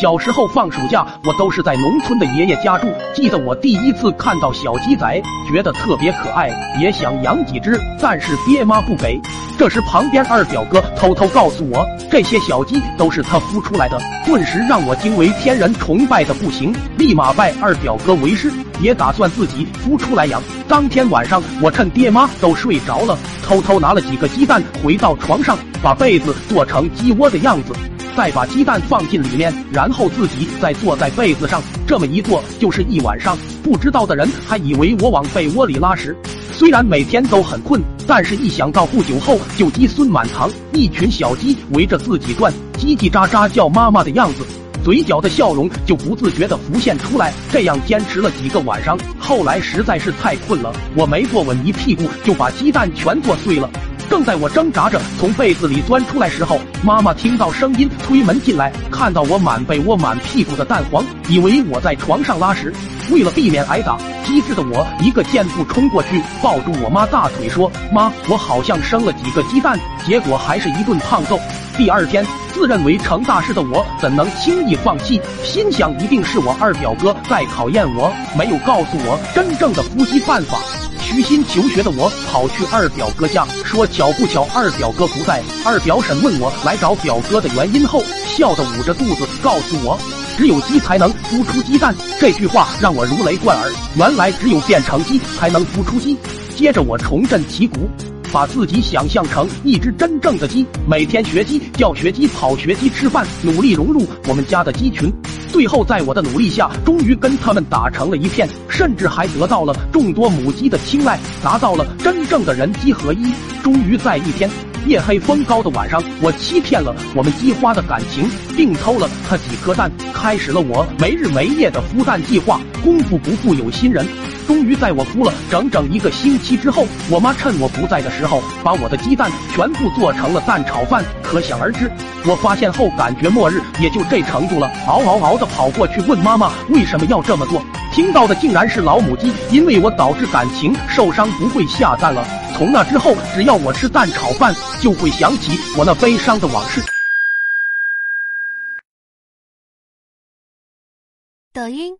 小时候放暑假，我都是在农村的爷爷家住。记得我第一次看到小鸡仔，觉得特别可爱，也想养几只，但是爹妈不给。这时旁边二表哥偷偷告诉我，这些小鸡都是他孵出来的，顿时让我惊为天人，崇拜的不行，立马拜二表哥为师，也打算自己孵出来养。当天晚上，我趁爹妈都睡着了，偷偷拿了几个鸡蛋回到床上，把被子做成鸡窝的样子。再把鸡蛋放进里面，然后自己再坐在被子上，这么一坐就是一晚上。不知道的人还以为我往被窝里拉屎。虽然每天都很困，但是一想到不久后就鸡孙满堂，一群小鸡围着自己转，叽叽喳喳叫妈妈的样子，嘴角的笑容就不自觉地浮现出来。这样坚持了几个晚上，后来实在是太困了，我没坐稳，一屁股就把鸡蛋全坐碎了。正在我挣扎着从被子里钻出来时候，妈妈听到声音推门进来，看到我满被窝满屁股的蛋黄，以为我在床上拉屎。为了避免挨打，机智的我一个箭步冲过去，抱住我妈大腿说：“妈，我好像生了几个鸡蛋。”结果还是一顿胖揍。第二天，自认为成大事的我怎能轻易放弃？心想一定是我二表哥在考验我，没有告诉我真正的伏击办法。虚心求学的我跑去二表哥家，说巧不巧二表哥不在。二表婶问我来找表哥的原因后，笑得捂着肚子告诉我，只有鸡才能孵出鸡蛋。这句话让我如雷贯耳，原来只有变成鸡才能孵出鸡。接着我重振旗鼓。把自己想象成一只真正的鸡，每天学鸡叫、学鸡跑、学鸡吃饭，努力融入我们家的鸡群。最后，在我的努力下，终于跟他们打成了一片，甚至还得到了众多母鸡的青睐，达到了真正的人鸡合一。终于在一天夜黑风高的晚上，我欺骗了我们鸡花的感情，并偷了它几颗蛋，开始了我没日没夜的孵蛋计划。功夫不负有心人。终于在我孵了整整一个星期之后，我妈趁我不在的时候，把我的鸡蛋全部做成了蛋炒饭。可想而知，我发现后感觉末日也就这程度了。嗷嗷嗷的跑过去问妈妈为什么要这么做，听到的竟然是老母鸡因为我导致感情受伤，不会下蛋了。从那之后，只要我吃蛋炒饭，就会想起我那悲伤的往事。抖音。